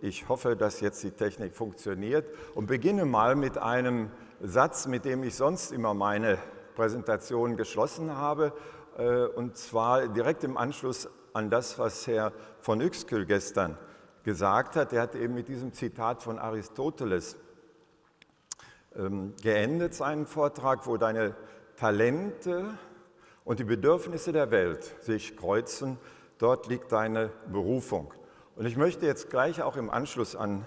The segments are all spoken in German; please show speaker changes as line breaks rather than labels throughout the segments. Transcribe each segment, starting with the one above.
Ich hoffe, dass jetzt die Technik funktioniert und beginne mal mit einem Satz, mit dem ich sonst immer meine Präsentation geschlossen habe, äh, und zwar direkt im Anschluss an das, was Herr von Uexküll gestern gesagt hat. Er hat eben mit diesem Zitat von Aristoteles geendet, seinen Vortrag, wo deine Talente und die Bedürfnisse der Welt sich kreuzen, dort liegt deine Berufung. Und ich möchte jetzt gleich auch im Anschluss an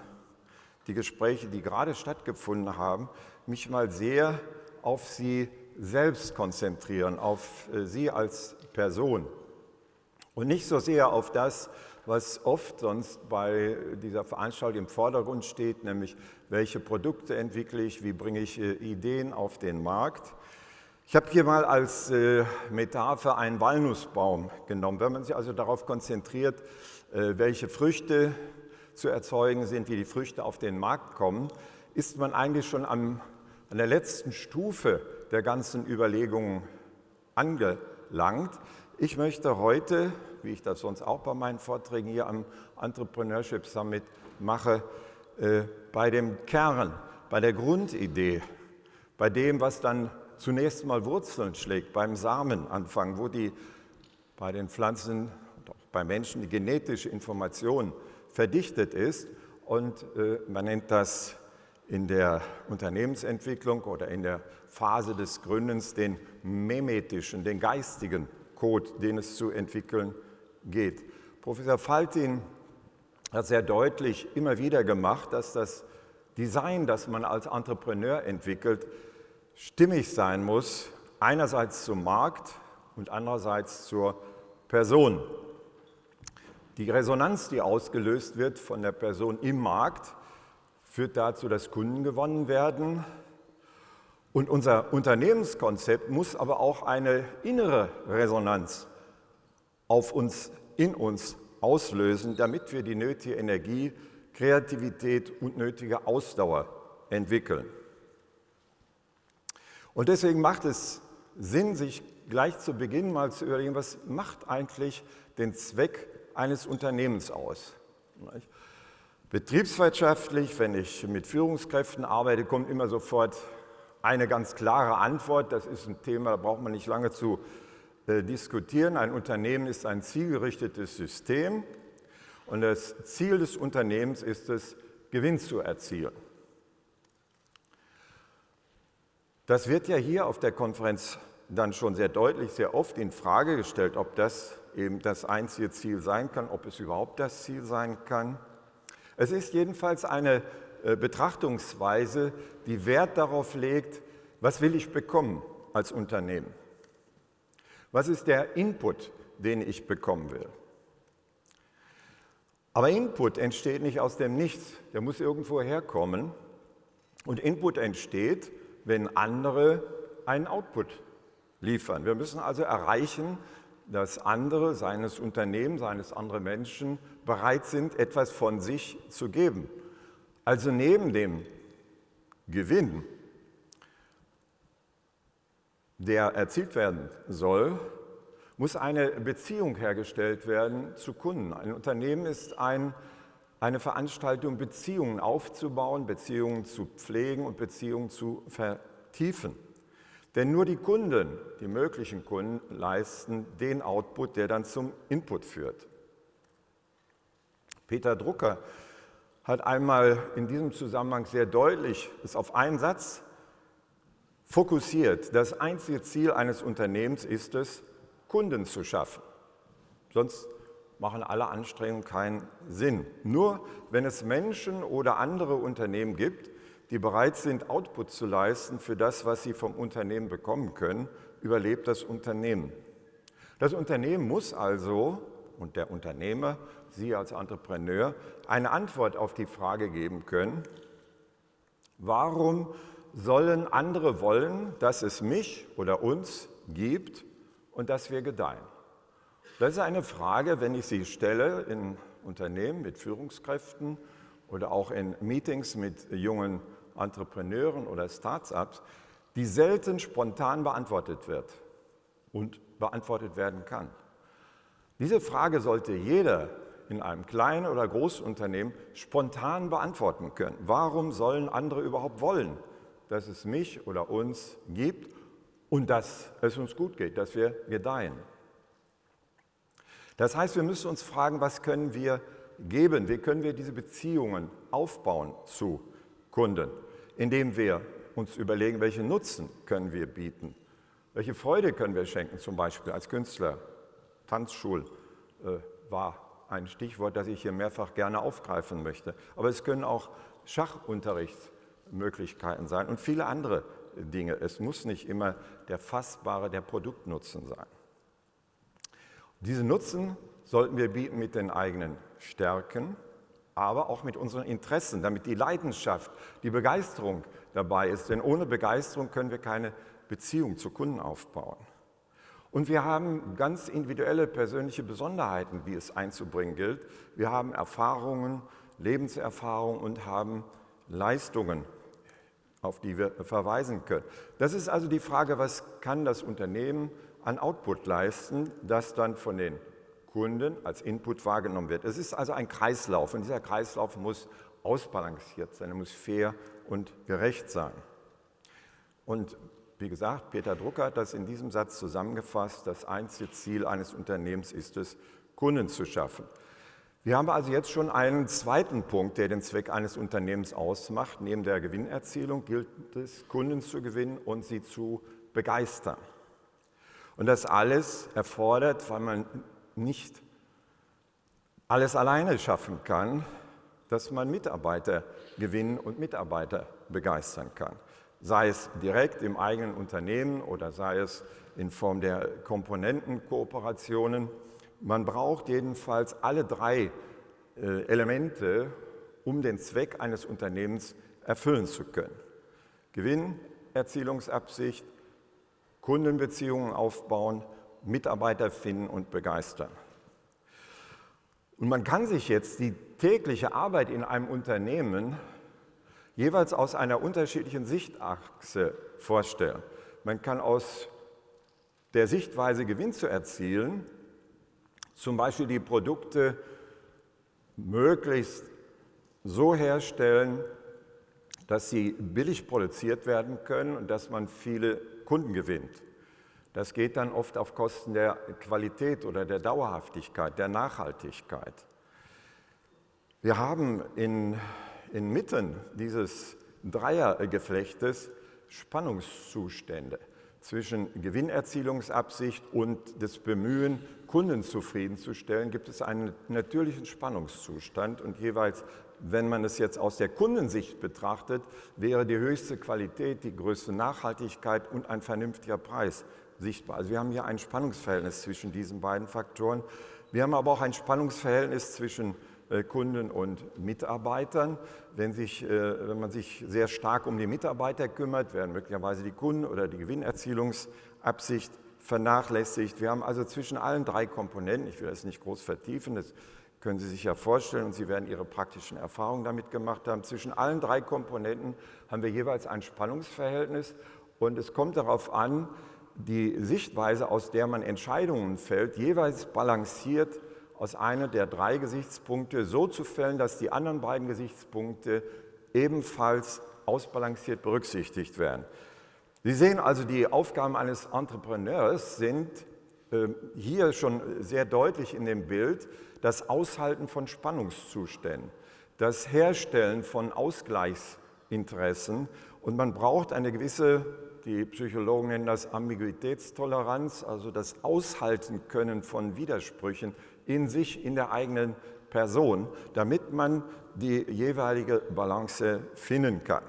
die Gespräche, die gerade stattgefunden haben, mich mal sehr auf Sie selbst konzentrieren, auf äh, Sie als Person und nicht so sehr auf das, was oft sonst bei dieser Veranstaltung im Vordergrund steht, nämlich welche Produkte entwickle ich, wie bringe ich äh, Ideen auf den Markt. Ich habe hier mal als äh, Metapher einen Walnussbaum genommen. Wenn man sich also darauf konzentriert, äh, welche Früchte zu erzeugen sind, wie die Früchte auf den Markt kommen, ist man eigentlich schon am, an der letzten Stufe der ganzen Überlegungen angelangt. Ich möchte heute, wie ich das sonst auch bei meinen Vorträgen hier am Entrepreneurship Summit mache, äh, bei dem Kern, bei der Grundidee, bei dem, was dann zunächst mal Wurzeln schlägt, beim Samen anfangen, wo die bei den Pflanzen bei Menschen die genetische Information verdichtet ist und äh, man nennt das in der Unternehmensentwicklung oder in der Phase des Gründens den memetischen, den geistigen Code, den es zu entwickeln geht. Professor Faltin hat sehr deutlich immer wieder gemacht, dass das Design, das man als Entrepreneur entwickelt, stimmig sein muss, einerseits zum Markt und andererseits zur Person. Die Resonanz, die ausgelöst wird von der Person im Markt, führt dazu, dass Kunden gewonnen werden. Und unser Unternehmenskonzept muss aber auch eine innere Resonanz auf uns, in uns auslösen, damit wir die nötige Energie, Kreativität und nötige Ausdauer entwickeln. Und deswegen macht es Sinn, sich gleich zu Beginn mal zu überlegen, was macht eigentlich den Zweck eines Unternehmens aus. Betriebswirtschaftlich, wenn ich mit Führungskräften arbeite, kommt immer sofort eine ganz klare Antwort. Das ist ein Thema, da braucht man nicht lange zu äh, diskutieren. Ein Unternehmen ist ein zielgerichtetes System und das Ziel des Unternehmens ist es, Gewinn zu erzielen. Das wird ja hier auf der Konferenz dann schon sehr deutlich, sehr oft in Frage gestellt, ob das eben das einzige Ziel sein kann, ob es überhaupt das Ziel sein kann. Es ist jedenfalls eine Betrachtungsweise, die Wert darauf legt, was will ich bekommen als Unternehmen? Was ist der Input, den ich bekommen will? Aber Input entsteht nicht aus dem Nichts, der muss irgendwo herkommen. Und Input entsteht, wenn andere einen Output liefern. Wir müssen also erreichen, dass andere, seines Unternehmen, seines anderen Menschen bereit sind, etwas von sich zu geben. Also neben dem Gewinn, der erzielt werden soll, muss eine Beziehung hergestellt werden zu Kunden. Ein Unternehmen ist ein, eine Veranstaltung, Beziehungen aufzubauen, Beziehungen zu pflegen und Beziehungen zu vertiefen. Denn nur die Kunden, die möglichen Kunden, leisten den Output, der dann zum Input führt. Peter Drucker hat einmal in diesem Zusammenhang sehr deutlich es auf einen Satz fokussiert. Das einzige Ziel eines Unternehmens ist es, Kunden zu schaffen. Sonst machen alle Anstrengungen keinen Sinn. Nur wenn es Menschen oder andere Unternehmen gibt, die bereit sind, Output zu leisten für das, was sie vom Unternehmen bekommen können, überlebt das Unternehmen. Das Unternehmen muss also, und der Unternehmer, Sie als Entrepreneur, eine Antwort auf die Frage geben können, warum sollen andere wollen, dass es mich oder uns gibt und dass wir gedeihen? Das ist eine Frage, wenn ich sie stelle in Unternehmen mit Führungskräften oder auch in Meetings mit jungen Entrepreneuren oder Startups, die selten spontan beantwortet wird und beantwortet werden kann. Diese Frage sollte jeder in einem kleinen oder großen Unternehmen spontan beantworten können. Warum sollen andere überhaupt wollen, dass es mich oder uns gibt und dass es uns gut geht, dass wir gedeihen? Das heißt, wir müssen uns fragen, was können wir geben? Wie können wir diese Beziehungen aufbauen zu Kunden, indem wir uns überlegen, welchen Nutzen können wir bieten? Welche Freude können wir schenken, zum Beispiel als Künstler? Tanzschul äh, war ein Stichwort, das ich hier mehrfach gerne aufgreifen möchte. Aber es können auch Schachunterrichtsmöglichkeiten sein und viele andere Dinge. Es muss nicht immer der fassbare, der Produktnutzen sein. Diese Nutzen sollten wir bieten mit den eigenen Stärken, aber auch mit unseren Interessen, damit die Leidenschaft, die Begeisterung dabei ist. Denn ohne Begeisterung können wir keine Beziehung zu Kunden aufbauen. Und wir haben ganz individuelle persönliche Besonderheiten, die es einzubringen gilt. Wir haben Erfahrungen, Lebenserfahrungen und haben Leistungen, auf die wir verweisen können. Das ist also die Frage, was kann das Unternehmen an Output leisten, das dann von den Kunden als Input wahrgenommen wird. Es ist also ein Kreislauf und dieser Kreislauf muss ausbalanciert sein, er muss fair und gerecht sein. Und wie gesagt, Peter Drucker hat das in diesem Satz zusammengefasst, das einzige Ziel eines Unternehmens ist es, Kunden zu schaffen. Wir haben also jetzt schon einen zweiten Punkt, der den Zweck eines Unternehmens ausmacht. Neben der Gewinnerzielung gilt es, Kunden zu gewinnen und sie zu begeistern. Und das alles erfordert, weil man nicht alles alleine schaffen kann, dass man Mitarbeiter gewinnen und Mitarbeiter begeistern kann. Sei es direkt im eigenen Unternehmen oder sei es in Form der Komponentenkooperationen. Man braucht jedenfalls alle drei äh, Elemente, um den Zweck eines Unternehmens erfüllen zu können. Gewinnerzielungsabsicht, Kundenbeziehungen aufbauen, Mitarbeiter finden und begeistern. Und man kann sich jetzt die tägliche Arbeit in einem Unternehmen jeweils aus einer unterschiedlichen Sichtachse vorstellen. Man kann aus der Sichtweise Gewinn zu erzielen, zum Beispiel die Produkte möglichst so herstellen, dass sie billig produziert werden können und dass man viele Kunden gewinnt. Das geht dann oft auf Kosten der Qualität oder der Dauerhaftigkeit, der Nachhaltigkeit. Wir haben in, inmitten dieses Dreiergeflechtes Spannungszustände zwischen Gewinnerzielungsabsicht und des Bemühen, Kunden zufriedenzustellen, gibt es einen natürlichen Spannungszustand und jeweils, wenn man es jetzt aus der Kundensicht betrachtet, wäre die höchste Qualität, die größte Nachhaltigkeit und ein vernünftiger Preis sichtbar. Also wir haben hier ein Spannungsverhältnis zwischen diesen beiden Faktoren. Wir haben aber auch ein Spannungsverhältnis zwischen Kunden und Mitarbeitern. Wenn, sich, äh, wenn man sich sehr stark um die Mitarbeiter kümmert, werden möglicherweise die Kunden oder die Gewinnerzielungsabsicht vernachlässigt. Wir haben also zwischen allen drei Komponenten, ich will das nicht groß vertiefen, das können Sie sich ja vorstellen und Sie werden Ihre praktischen Erfahrungen damit gemacht haben, zwischen allen drei Komponenten haben wir jeweils ein Spannungsverhältnis und es kommt darauf an, die Sichtweise, aus der man Entscheidungen fällt, jeweils balanciert aus einer der drei Gesichtspunkte so zu fällen, dass die anderen beiden Gesichtspunkte ebenfalls ausbalanciert berücksichtigt werden. Sie sehen also, die Aufgaben eines Entrepreneurs sind äh, hier schon sehr deutlich in dem Bild das Aushalten von Spannungszuständen, das Herstellen von Ausgleichsinteressen und man braucht eine gewisse die Psychologen nennen das Ambiguitätstoleranz, also das Aushalten können von Widersprüchen in sich, in der eigenen Person, damit man die jeweilige Balance finden kann.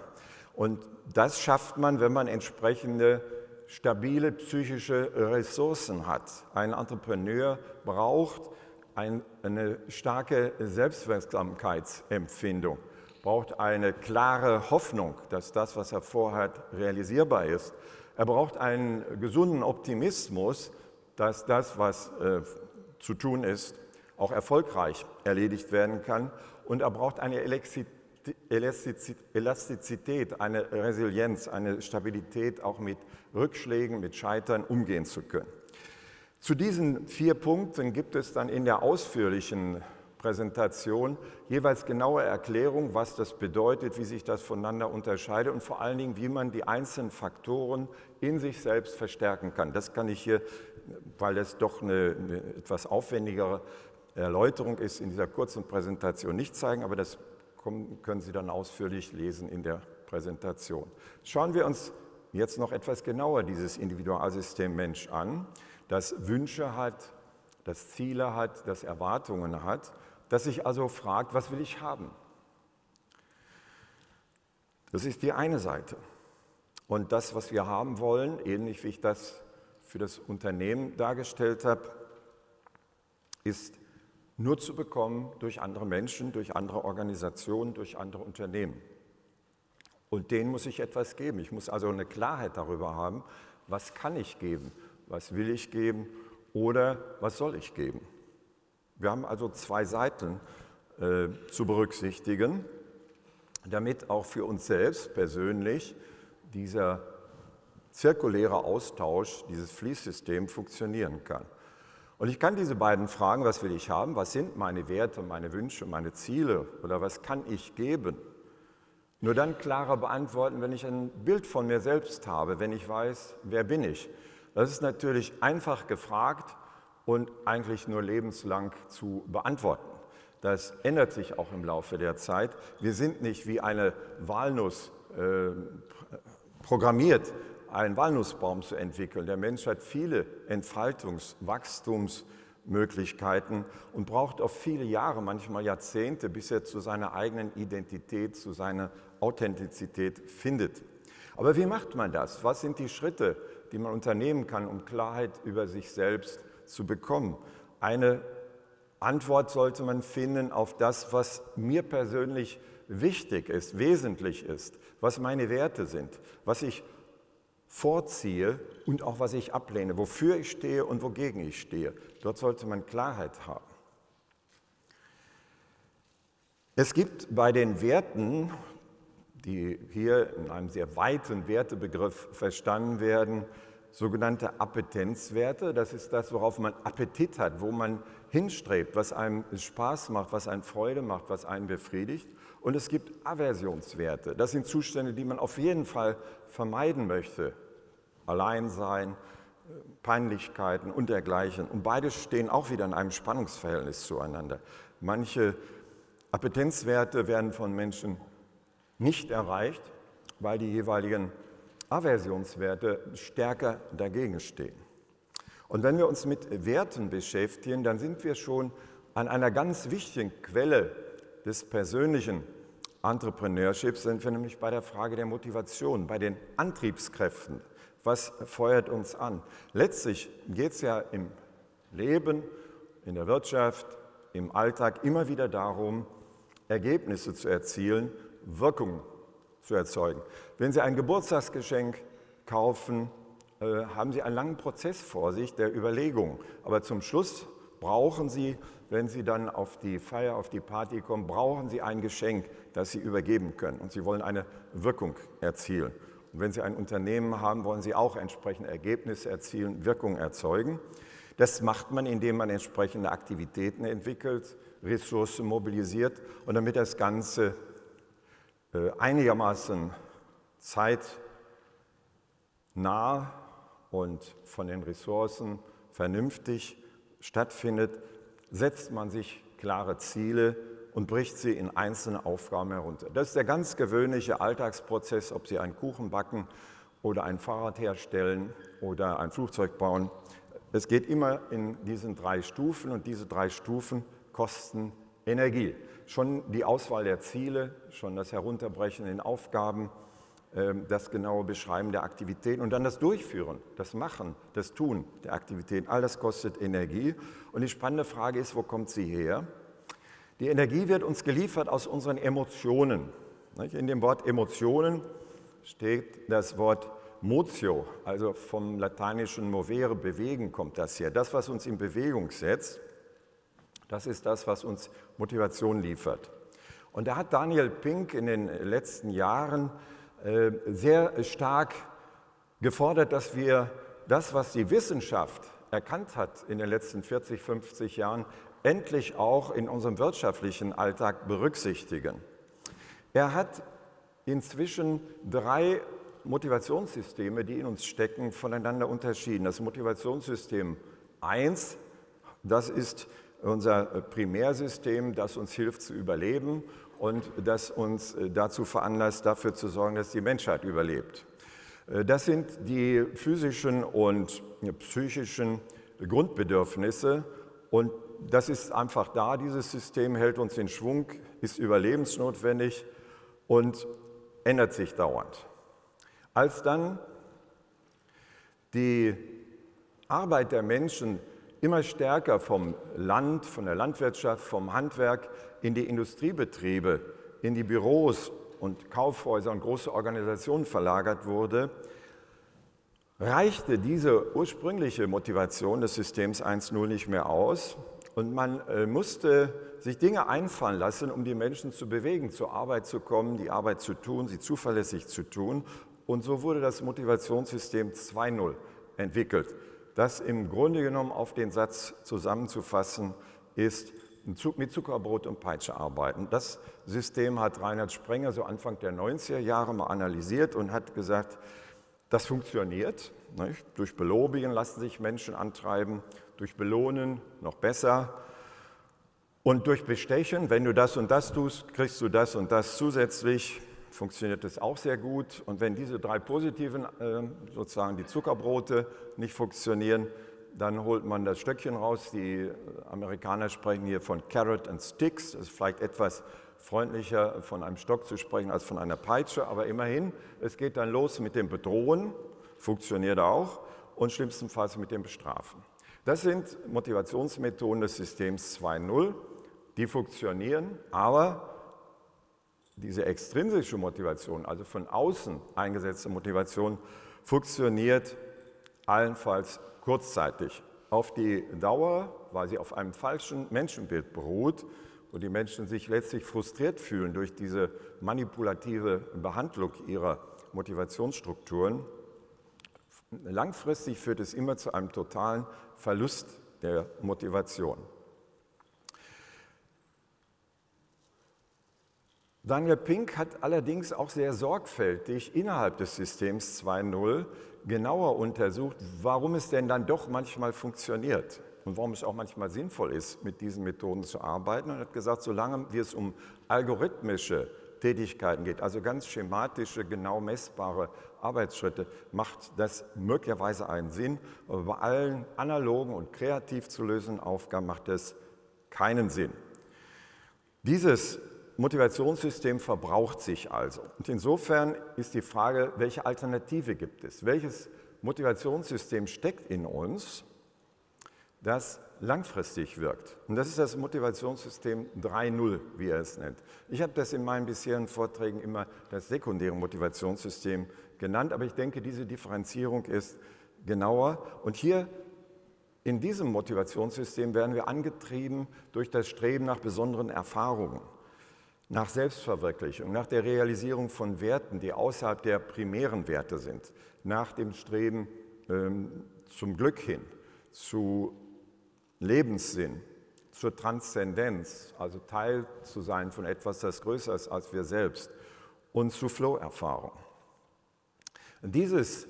Und das schafft man, wenn man entsprechende stabile psychische Ressourcen hat. Ein Entrepreneur braucht eine starke Selbstwirksamkeitsempfindung braucht eine klare Hoffnung, dass das, was er vorhat, realisierbar ist. Er braucht einen gesunden Optimismus, dass das, was äh, zu tun ist, auch erfolgreich erledigt werden kann. Und er braucht eine Elastizität, eine Resilienz, eine Stabilität, auch mit Rückschlägen, mit Scheitern umgehen zu können. Zu diesen vier Punkten gibt es dann in der ausführlichen Präsentation jeweils genaue Erklärung, was das bedeutet, wie sich das voneinander unterscheidet und vor allen Dingen, wie man die einzelnen Faktoren in sich selbst verstärken kann. Das kann ich hier, weil es doch eine, eine etwas aufwendigere Erläuterung ist, in dieser kurzen Präsentation nicht zeigen, aber das können Sie dann ausführlich lesen in der Präsentation. Schauen wir uns jetzt noch etwas genauer dieses Individualsystem Mensch an, das Wünsche hat, das Ziele hat, das Erwartungen hat das sich also fragt, was will ich haben? Das ist die eine Seite. Und das, was wir haben wollen, ähnlich wie ich das für das Unternehmen dargestellt habe, ist nur zu bekommen durch andere Menschen, durch andere Organisationen, durch andere Unternehmen. Und denen muss ich etwas geben. Ich muss also eine Klarheit darüber haben, was kann ich geben, was will ich geben oder was soll ich geben. Wir haben also zwei Seiten äh, zu berücksichtigen, damit auch für uns selbst persönlich dieser zirkuläre Austausch, dieses Fließsystem funktionieren kann. Und ich kann diese beiden Fragen, was will ich haben, was sind meine Werte, meine Wünsche, meine Ziele oder was kann ich geben, nur dann klarer beantworten, wenn ich ein Bild von mir selbst habe, wenn ich weiß, wer bin ich. Das ist natürlich einfach gefragt, und eigentlich nur lebenslang zu beantworten. Das ändert sich auch im Laufe der Zeit. Wir sind nicht wie eine Walnuss äh, programmiert, einen Walnussbaum zu entwickeln. Der Mensch hat viele Entfaltungs-, Wachstumsmöglichkeiten und braucht oft viele Jahre, manchmal Jahrzehnte, bis er zu seiner eigenen Identität, zu seiner Authentizität findet. Aber wie macht man das? Was sind die Schritte, die man unternehmen kann, um Klarheit über sich selbst zu bekommen. Eine Antwort sollte man finden auf das, was mir persönlich wichtig ist, wesentlich ist, was meine Werte sind, was ich vorziehe und auch was ich ablehne, wofür ich stehe und wogegen ich stehe. Dort sollte man Klarheit haben. Es gibt bei den Werten, die hier in einem sehr weiten Wertebegriff verstanden werden, sogenannte Appetenzwerte. Das ist das, worauf man Appetit hat, wo man hinstrebt, was einem Spaß macht, was einem Freude macht, was einen befriedigt. Und es gibt Aversionswerte. Das sind Zustände, die man auf jeden Fall vermeiden möchte. Alleinsein, Peinlichkeiten und dergleichen. Und beide stehen auch wieder in einem Spannungsverhältnis zueinander. Manche Appetenzwerte werden von Menschen nicht erreicht, weil die jeweiligen Aversionswerte stärker dagegen stehen. Und wenn wir uns mit Werten beschäftigen, dann sind wir schon an einer ganz wichtigen Quelle des persönlichen Entrepreneurships, sind wir nämlich bei der Frage der Motivation, bei den Antriebskräften. Was feuert uns an? Letztlich geht es ja im Leben, in der Wirtschaft, im Alltag immer wieder darum, Ergebnisse zu erzielen, Wirkung zu erzeugen. Wenn Sie ein Geburtstagsgeschenk kaufen, äh, haben Sie einen langen Prozess vor sich der Überlegung. Aber zum Schluss brauchen Sie, wenn Sie dann auf die Feier, auf die Party kommen, brauchen Sie ein Geschenk, das Sie übergeben können. Und Sie wollen eine Wirkung erzielen. Und wenn Sie ein Unternehmen haben, wollen Sie auch entsprechende Ergebnisse erzielen, Wirkung erzeugen. Das macht man, indem man entsprechende Aktivitäten entwickelt, Ressourcen mobilisiert und damit das Ganze einigermaßen zeitnah und von den Ressourcen vernünftig stattfindet, setzt man sich klare Ziele und bricht sie in einzelne Aufgaben herunter. Das ist der ganz gewöhnliche Alltagsprozess, ob Sie einen Kuchen backen oder ein Fahrrad herstellen oder ein Flugzeug bauen. Es geht immer in diesen drei Stufen und diese drei Stufen kosten Energie. Schon die Auswahl der Ziele, schon das Herunterbrechen in Aufgaben, ähm, das genaue Beschreiben der Aktivitäten und dann das Durchführen, das Machen, das Tun der Aktivitäten, all das kostet Energie. Und die spannende Frage ist, wo kommt sie her? Die Energie wird uns geliefert aus unseren Emotionen. In dem Wort Emotionen steht das Wort Motio, also vom lateinischen movere, bewegen kommt das her. Das, was uns in Bewegung setzt. Das ist das, was uns Motivation liefert. Und da hat Daniel Pink in den letzten Jahren äh, sehr stark gefordert, dass wir das, was die Wissenschaft erkannt hat in den letzten 40, 50 Jahren, endlich auch in unserem wirtschaftlichen Alltag berücksichtigen. Er hat inzwischen drei Motivationssysteme, die in uns stecken, voneinander unterschieden. Das Motivationssystem 1, das ist unser Primärsystem, das uns hilft zu überleben und das uns äh, dazu veranlasst, dafür zu sorgen, dass die Menschheit überlebt. Äh, das sind die physischen und psychischen Grundbedürfnisse und das ist einfach da. Dieses System hält uns in Schwung, ist überlebensnotwendig und ändert sich dauernd. Als dann die Arbeit der Menschen immer stärker vom Land, von der Landwirtschaft, vom Handwerk in die Industriebetriebe, in die Büros und Kaufhäuser und große Organisationen verlagert wurde, reichte diese ursprüngliche Motivation des Systems 1.0 nicht mehr aus und man äh, musste sich Dinge einfallen lassen, um die Menschen zu bewegen, zur Arbeit zu kommen, die Arbeit zu tun, sie zuverlässig zu tun. Und so wurde das Motivationssystem 2.0 entwickelt, das im Grunde genommen auf den Satz zusammenzufassen ist, mit Zuckerbrot und Peitsche arbeiten. Das System hat Reinhard Sprenger so Anfang der 90er Jahre mal analysiert und hat gesagt, das funktioniert. Nicht? Durch Belobigen lassen sich Menschen antreiben, durch Belohnen noch besser. Und durch Bestechen, wenn du das und das tust, kriegst du das und das zusätzlich, funktioniert das auch sehr gut. Und wenn diese drei positiven, äh, sozusagen die Zuckerbrote, nicht funktionieren, dann holt man das Stöckchen raus. Die Amerikaner sprechen hier von Carrot and Sticks. Das ist vielleicht etwas freundlicher, von einem Stock zu sprechen als von einer Peitsche, aber immerhin, es geht dann los mit dem Bedrohen, funktioniert auch, und schlimmstenfalls mit dem Bestrafen. Das sind Motivationsmethoden des Systems 2.0, die funktionieren, aber diese extrinsische Motivation, also von außen eingesetzte Motivation, funktioniert allenfalls kurzzeitig. Auf die Dauer, weil sie auf einem falschen Menschenbild beruht und die Menschen sich letztlich frustriert fühlen durch diese manipulative Behandlung ihrer Motivationsstrukturen, langfristig führt es immer zu einem totalen Verlust der Motivation. Daniel Pink hat allerdings auch sehr sorgfältig innerhalb des Systems 2.0 genauer untersucht, warum es denn dann doch manchmal funktioniert und warum es auch manchmal sinnvoll ist, mit diesen Methoden zu arbeiten. Und hat gesagt, solange es um algorithmische Tätigkeiten geht, also ganz schematische, genau messbare Arbeitsschritte, macht das möglicherweise einen Sinn. Aber bei allen analogen und kreativ zu lösenden Aufgaben macht es keinen Sinn. Dieses Motivationssystem verbraucht sich also. Und insofern ist die Frage, welche Alternative gibt es? Welches Motivationssystem steckt in uns, das langfristig wirkt? Und das ist das Motivationssystem 3.0, wie er es nennt. Ich habe das in meinen bisherigen Vorträgen immer das sekundäre Motivationssystem genannt, aber ich denke, diese Differenzierung ist genauer. Und hier in diesem Motivationssystem werden wir angetrieben durch das Streben nach besonderen Erfahrungen nach Selbstverwirklichung, nach der Realisierung von Werten, die außerhalb der primären Werte sind, nach dem Streben ähm, zum Glück hin, zu Lebenssinn, zur Transzendenz, also Teil zu sein von etwas, das größer ist als wir selbst, und zu Flow-Erfahrung. Dieses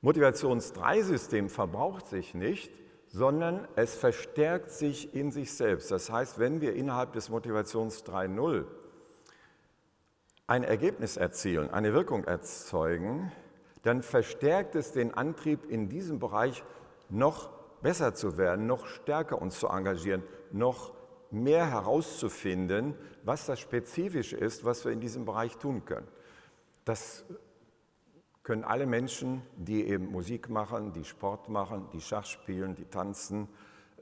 Motivations-3-System verbraucht sich nicht, sondern es verstärkt sich in sich selbst. Das heißt, wenn wir innerhalb des Motivations 3.0 ein Ergebnis erzielen, eine Wirkung erzeugen, dann verstärkt es den Antrieb in diesem Bereich noch besser zu werden, noch stärker uns zu engagieren, noch mehr herauszufinden, was das Spezifische ist, was wir in diesem Bereich tun können. Das können alle Menschen, die eben Musik machen, die Sport machen, die Schach spielen, die tanzen,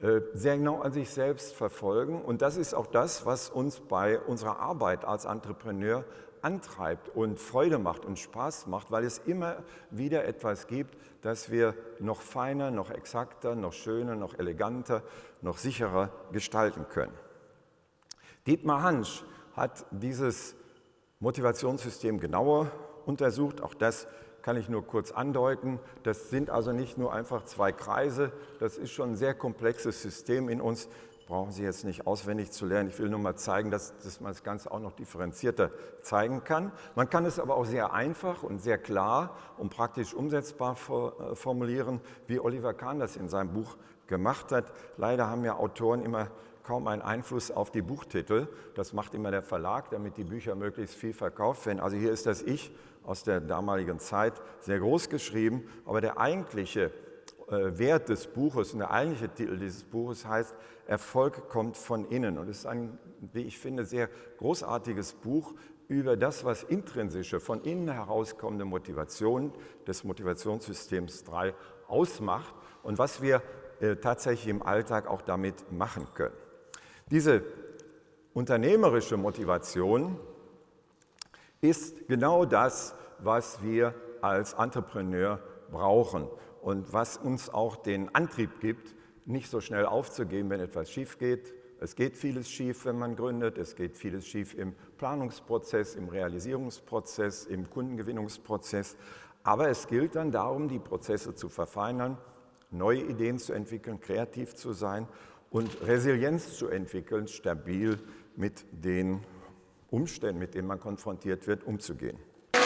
äh, sehr genau an sich selbst verfolgen. Und das ist auch das, was uns bei unserer Arbeit als Entrepreneur antreibt und Freude macht und Spaß macht, weil es immer wieder etwas gibt, das wir noch feiner, noch exakter, noch schöner, noch eleganter, noch sicherer gestalten können. Dietmar Hansch hat dieses Motivationssystem genauer untersucht. Auch das kann ich nur kurz andeuten. Das sind also nicht nur einfach zwei Kreise, das ist schon ein sehr komplexes System in uns. Brauchen Sie jetzt nicht auswendig zu lernen. Ich will nur mal zeigen, dass, dass man das Ganze auch noch differenzierter zeigen kann. Man kann es aber auch sehr einfach und sehr klar und praktisch umsetzbar äh, formulieren, wie Oliver Kahn das in seinem Buch gemacht hat. Leider haben ja Autoren immer kaum einen Einfluss auf die Buchtitel. Das macht immer der Verlag, damit die Bücher möglichst viel verkauft werden. Also hier ist das Ich aus der damaligen Zeit sehr groß geschrieben, aber der eigentliche äh, Wert des Buches und der eigentliche Titel dieses Buches heißt Erfolg kommt von innen. Und es ist ein, wie ich finde, sehr großartiges Buch über das, was intrinsische, von innen herauskommende Motivation des Motivationssystems 3 ausmacht und was wir äh, tatsächlich im Alltag auch damit machen können. Diese unternehmerische Motivation ist genau das, was wir als Entrepreneur brauchen und was uns auch den Antrieb gibt, nicht so schnell aufzugeben, wenn etwas schief geht. Es geht vieles schief, wenn man gründet, es geht vieles schief im Planungsprozess, im Realisierungsprozess, im Kundengewinnungsprozess. Aber es gilt dann darum, die Prozesse zu verfeinern, neue Ideen zu entwickeln, kreativ zu sein und Resilienz zu entwickeln, stabil mit den Umständen, mit denen man konfrontiert wird, umzugehen.